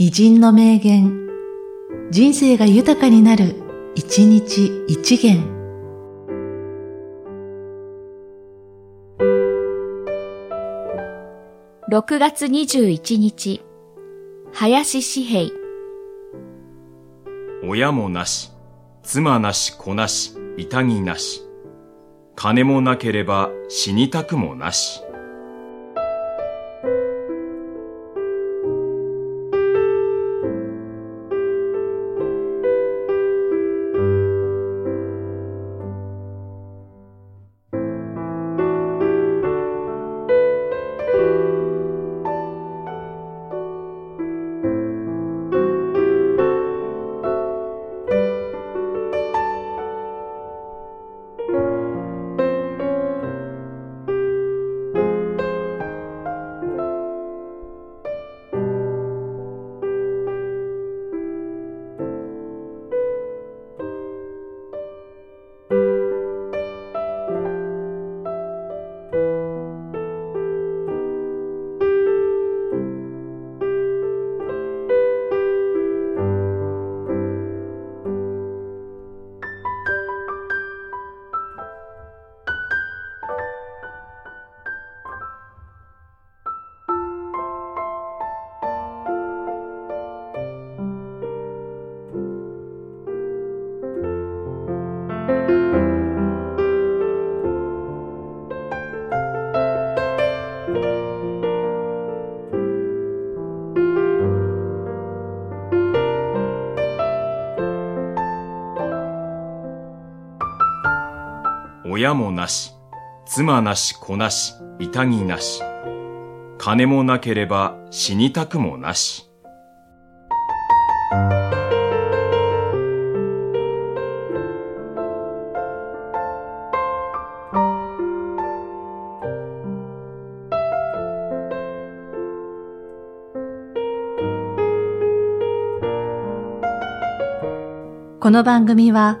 偉人の名言、人生が豊かになる、一日一元。6月21日、林志平。親もなし、妻なし子なし、痛ぎなし。金もなければ死にたくもなし。親もなし、妻なし子なし、痛ぎなし。金もなければ死にたくもなし。この番組は、